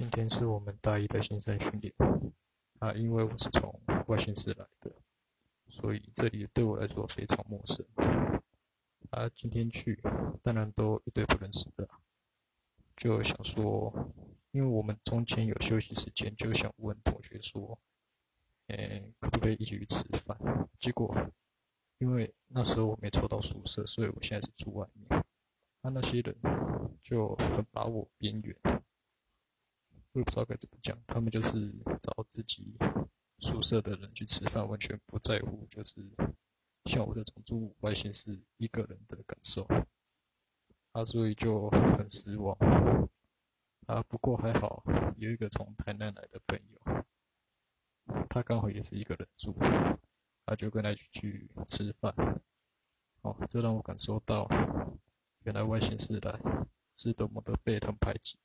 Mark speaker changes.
Speaker 1: 今天是我们大一的新生训练啊，因为我是从外县市来的，所以这里对我来说非常陌生啊。今天去，当然都一堆不认识的，就想说，因为我们中间有休息时间，就想问同学说，嗯，可不可以一起去吃饭？结果，因为那时候我没抽到宿舍，所以我现在是住外面。那那些人就很把我边缘。我也不知道该怎么讲，他们就是找自己宿舍的人去吃饭，完全不在乎，就是像我这种住外县市一个人的感受，啊，所以就很失望。啊，不过还好有一个从台南来的朋友，他刚好也是一个人住，他就跟他一起去吃饭。哦，这让我感受到，原来外县市来是多么的被他们排挤。